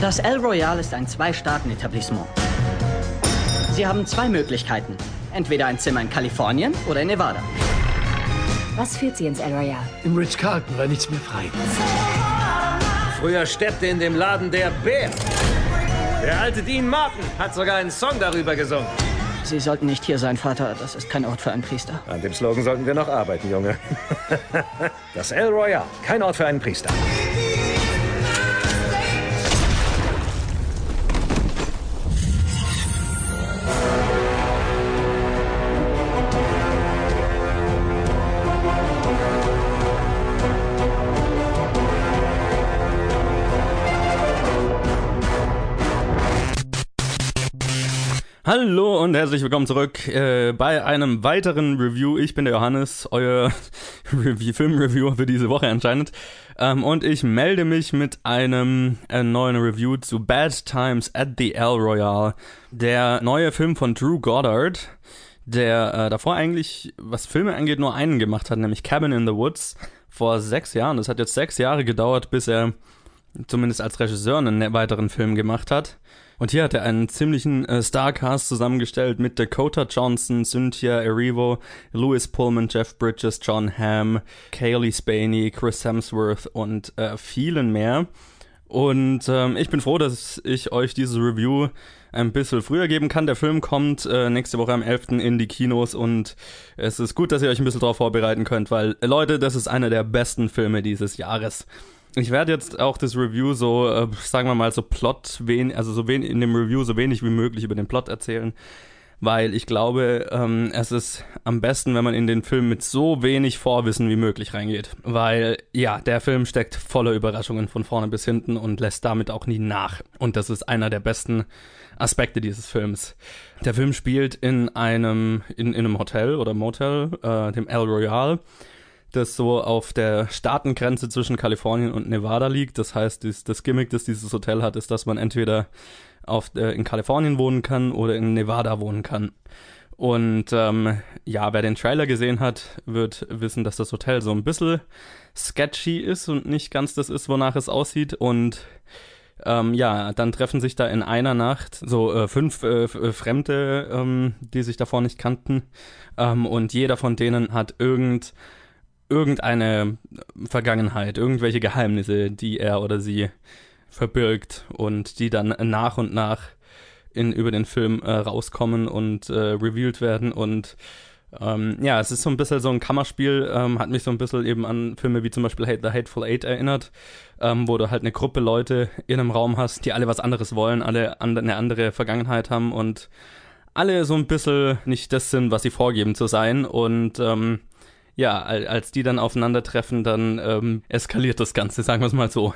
Das El Royal ist ein Zwei-Staaten-Etablissement. Sie haben zwei Möglichkeiten. Entweder ein Zimmer in Kalifornien oder in Nevada. Was führt Sie ins El Royal? Im Ritz-Carlton war nichts mehr frei. Früher steppte in dem Laden der Bär. Der alte Dean Martin hat sogar einen Song darüber gesungen. Sie sollten nicht hier sein, Vater. Das ist kein Ort für einen Priester. An dem Slogan sollten wir noch arbeiten, Junge. Das El Royal, kein Ort für einen Priester. Hallo und herzlich willkommen zurück äh, bei einem weiteren Review. Ich bin der Johannes, euer Review, Filmreviewer für diese Woche anscheinend. Ähm, und ich melde mich mit einem äh, neuen Review zu Bad Times at the El Royale. Der neue Film von Drew Goddard, der äh, davor eigentlich, was Filme angeht, nur einen gemacht hat, nämlich Cabin in the Woods vor sechs Jahren. Das hat jetzt sechs Jahre gedauert, bis er zumindest als Regisseur einen weiteren Film gemacht hat. Und hier hat er einen ziemlichen äh, Starcast zusammengestellt mit Dakota Johnson, Cynthia Erivo, Louis Pullman, Jeff Bridges, John Hamm, Kaylee Spaney, Chris Hemsworth und äh, vielen mehr. Und ähm, ich bin froh, dass ich euch dieses Review ein bisschen früher geben kann. Der Film kommt äh, nächste Woche am 11. in die Kinos und es ist gut, dass ihr euch ein bisschen darauf vorbereiten könnt, weil Leute, das ist einer der besten Filme dieses Jahres. Ich werde jetzt auch das Review so, äh, sagen wir mal, so Plot, wen, also so wenig in dem Review so wenig wie möglich über den Plot erzählen, weil ich glaube, ähm, es ist am besten, wenn man in den Film mit so wenig Vorwissen wie möglich reingeht. Weil, ja, der Film steckt voller Überraschungen von vorne bis hinten und lässt damit auch nie nach. Und das ist einer der besten Aspekte dieses Films. Der Film spielt in einem, in, in einem Hotel oder Motel, äh, dem El Royale das so auf der Staatengrenze zwischen Kalifornien und Nevada liegt. Das heißt, das, das Gimmick, das dieses Hotel hat, ist, dass man entweder auf, äh, in Kalifornien wohnen kann oder in Nevada wohnen kann. Und ähm, ja, wer den Trailer gesehen hat, wird wissen, dass das Hotel so ein bisschen sketchy ist und nicht ganz das ist, wonach es aussieht. Und ähm, ja, dann treffen sich da in einer Nacht so äh, fünf äh, äh Fremde, ähm, die sich davor nicht kannten. Ähm, und jeder von denen hat irgend irgendeine Vergangenheit, irgendwelche Geheimnisse, die er oder sie verbirgt und die dann nach und nach in, über den Film äh, rauskommen und äh, revealed werden und ähm, ja, es ist so ein bisschen so ein Kammerspiel, ähm, hat mich so ein bisschen eben an Filme wie zum Beispiel The Hateful Eight erinnert, ähm, wo du halt eine Gruppe Leute in einem Raum hast, die alle was anderes wollen, alle and eine andere Vergangenheit haben und alle so ein bisschen nicht das sind, was sie vorgeben zu sein und ähm, ja, als die dann aufeinandertreffen, dann ähm, eskaliert das Ganze, sagen wir es mal so.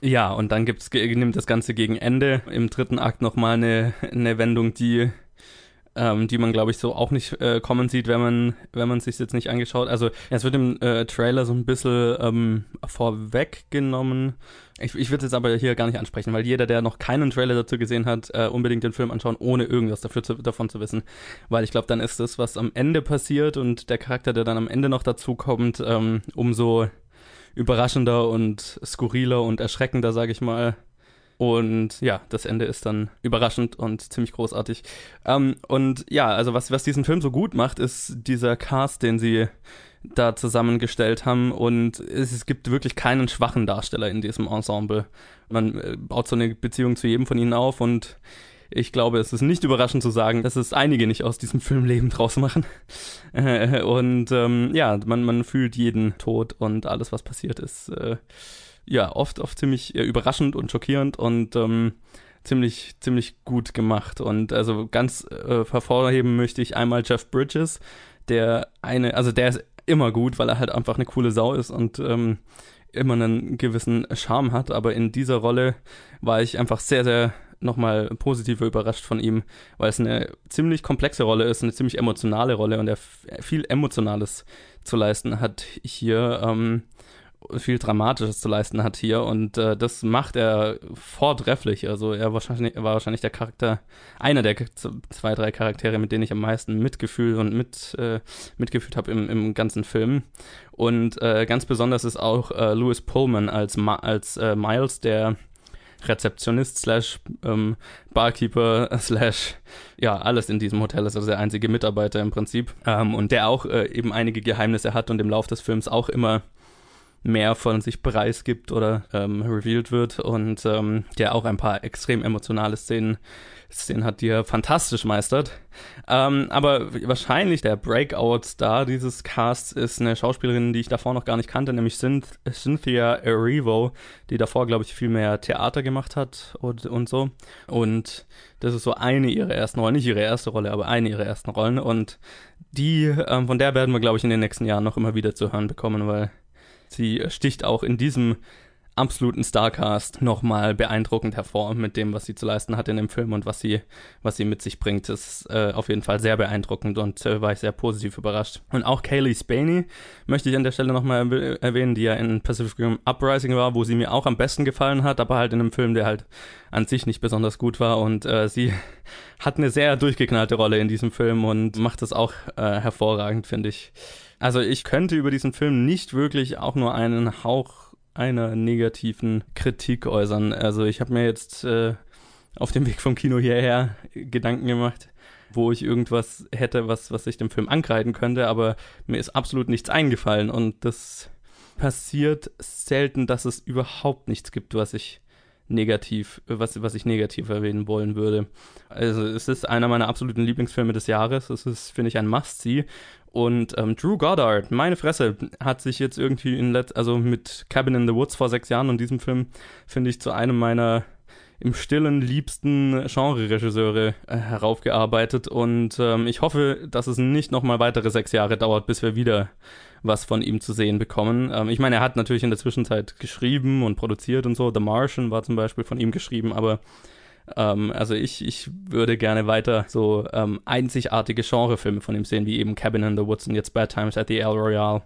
Ja, und dann gibt's, nimmt das Ganze gegen Ende im dritten Akt nochmal eine, eine Wendung, die ähm, die man glaube ich so auch nicht äh, kommen sieht, wenn man wenn man sich jetzt nicht angeschaut. Also es wird im äh, Trailer so ein bisschen ähm, vorweggenommen, ich, ich würde es jetzt aber hier gar nicht ansprechen, weil jeder, der noch keinen Trailer dazu gesehen hat, äh, unbedingt den Film anschauen, ohne irgendwas dafür zu, davon zu wissen. Weil ich glaube, dann ist das, was am Ende passiert und der Charakter, der dann am Ende noch dazu kommt, ähm, umso überraschender und skurriler und erschreckender, sage ich mal. Und ja, das Ende ist dann überraschend und ziemlich großartig. Ähm, und ja, also was, was diesen Film so gut macht, ist dieser Cast, den sie da zusammengestellt haben und es, es, gibt wirklich keinen schwachen Darsteller in diesem Ensemble. Man äh, baut so eine Beziehung zu jedem von ihnen auf und ich glaube, es ist nicht überraschend zu sagen, dass es einige nicht aus diesem Film Leben draus machen. und ähm, ja, man, man fühlt jeden Tod und alles, was passiert ist, äh, ja, oft, oft ziemlich überraschend und schockierend und ähm, ziemlich, ziemlich gut gemacht. Und also ganz äh, hervorheben möchte ich einmal Jeff Bridges, der eine, also der ist immer gut, weil er halt einfach eine coole Sau ist und ähm, immer einen gewissen Charme hat. Aber in dieser Rolle war ich einfach sehr, sehr nochmal positiv überrascht von ihm, weil es eine ziemlich komplexe Rolle ist, eine ziemlich emotionale Rolle und er viel Emotionales zu leisten hat hier. Ähm, viel Dramatisches zu leisten hat hier und äh, das macht er vortrefflich. Also er wahrscheinlich, war wahrscheinlich der Charakter, einer der zwei, drei Charaktere, mit denen ich am meisten Mitgefühl und mit, äh, mitgefühlt habe im, im ganzen Film. Und äh, ganz besonders ist auch äh, Louis Pullman als, Ma als äh, Miles, der Rezeptionist slash ähm, Barkeeper slash ja, alles in diesem Hotel ist also der einzige Mitarbeiter im Prinzip. Ähm, und der auch äh, eben einige Geheimnisse hat und im Lauf des Films auch immer mehr von sich preisgibt oder ähm, revealed wird und ähm, der auch ein paar extrem emotionale Szenen, Szenen hat, die er fantastisch meistert. Ähm, aber wahrscheinlich der Breakout-Star dieses Casts ist eine Schauspielerin, die ich davor noch gar nicht kannte, nämlich Cynthia Erivo, die davor, glaube ich, viel mehr Theater gemacht hat und, und so. Und das ist so eine ihrer ersten Rollen, nicht ihre erste Rolle, aber eine ihrer ersten Rollen. Und die, ähm, von der werden wir, glaube ich, in den nächsten Jahren noch immer wieder zu hören bekommen, weil Sie sticht auch in diesem absoluten Starcast nochmal beeindruckend hervor mit dem, was sie zu leisten hat in dem Film und was sie, was sie mit sich bringt. Das ist äh, auf jeden Fall sehr beeindruckend und äh, war ich sehr positiv überrascht. Und auch Kaylee Spaney möchte ich an der Stelle nochmal erwähnen, die ja in Pacific Rim Uprising war, wo sie mir auch am besten gefallen hat, aber halt in einem Film, der halt an sich nicht besonders gut war und äh, sie hat eine sehr durchgeknallte Rolle in diesem Film und macht das auch äh, hervorragend, finde ich. Also ich könnte über diesen Film nicht wirklich auch nur einen Hauch einer negativen Kritik äußern. Also ich habe mir jetzt äh, auf dem Weg vom Kino hierher Gedanken gemacht, wo ich irgendwas hätte, was, was ich dem Film ankreiden könnte, aber mir ist absolut nichts eingefallen und das passiert selten, dass es überhaupt nichts gibt, was ich negativ, was, was ich negativ erwähnen wollen würde. Also es ist einer meiner absoluten Lieblingsfilme des Jahres. Es ist, finde ich, ein Must-See. Und ähm, Drew Goddard, meine Fresse, hat sich jetzt irgendwie in Let also mit Cabin in the Woods vor sechs Jahren und diesem Film, finde ich, zu einem meiner im stillen liebsten Genre-Regisseure äh, heraufgearbeitet. Und ähm, ich hoffe, dass es nicht nochmal weitere sechs Jahre dauert, bis wir wieder was von ihm zu sehen bekommen. Ähm, ich meine, er hat natürlich in der Zwischenzeit geschrieben und produziert und so. The Martian war zum Beispiel von ihm geschrieben, aber ähm, also ich, ich würde gerne weiter so ähm, einzigartige Genrefilme von ihm sehen, wie eben Cabin in the Woods und jetzt Bad Times at the El Royale.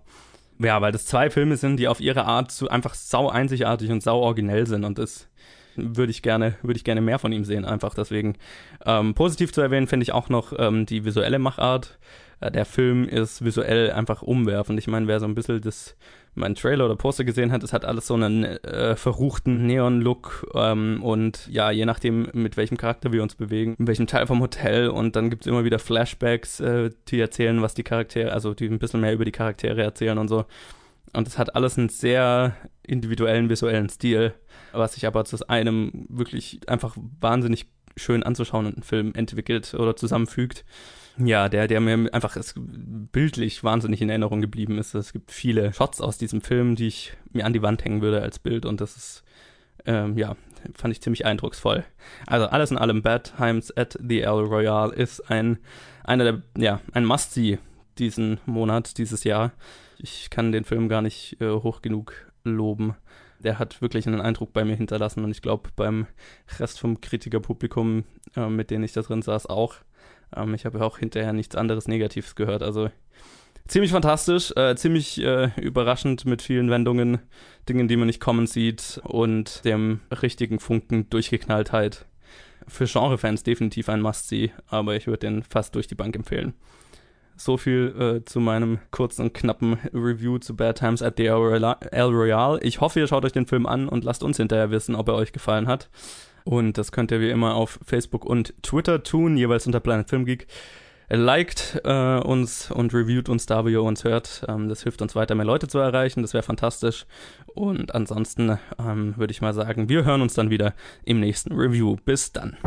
Ja, weil das zwei Filme sind, die auf ihre Art so einfach sau einzigartig und sau originell sind und das würde ich gerne, würde ich gerne mehr von ihm sehen, einfach deswegen. Ähm, positiv zu erwähnen finde ich auch noch ähm, die visuelle Machart. Äh, der Film ist visuell einfach umwerfend. Ich meine, wer so ein bisschen das mein Trailer oder Poster gesehen hat, es hat alles so einen äh, verruchten Neon-Look ähm, und ja, je nachdem, mit welchem Charakter wir uns bewegen, in welchem Teil vom Hotel und dann gibt es immer wieder Flashbacks, äh, die erzählen, was die Charaktere, also die ein bisschen mehr über die Charaktere erzählen und so. Und es hat alles einen sehr individuellen visuellen Stil, was sich aber zu einem wirklich einfach wahnsinnig schön anzuschauenden Film entwickelt oder zusammenfügt ja, der, der mir einfach bildlich wahnsinnig in Erinnerung geblieben ist. Es gibt viele Shots aus diesem Film, die ich mir an die Wand hängen würde als Bild und das ist, ähm, ja, fand ich ziemlich eindrucksvoll. Also alles in allem, Bad Times at the El Royale ist ein, einer der, ja, ein Must-See diesen Monat, dieses Jahr. Ich kann den Film gar nicht äh, hoch genug loben. Der hat wirklich einen Eindruck bei mir hinterlassen und ich glaube beim Rest vom Kritikerpublikum, äh, mit denen ich da drin saß, auch. Ähm, ich habe auch hinterher nichts anderes Negatives gehört. Also ziemlich fantastisch, äh, ziemlich äh, überraschend mit vielen Wendungen, Dingen, die man nicht kommen sieht und dem richtigen Funken Durchgeknalltheit. Für Genrefans definitiv ein Must-See, aber ich würde den fast durch die Bank empfehlen. So viel äh, zu meinem kurzen und knappen Review zu Bad Times at the El Royale. Ich hoffe, ihr schaut euch den Film an und lasst uns hinterher wissen, ob er euch gefallen hat. Und das könnt ihr wie immer auf Facebook und Twitter tun, jeweils unter Planet Film Geek. Liked äh, uns und reviewt uns da, wie ihr uns hört. Ähm, das hilft uns weiter, mehr Leute zu erreichen. Das wäre fantastisch. Und ansonsten ähm, würde ich mal sagen, wir hören uns dann wieder im nächsten Review. Bis dann.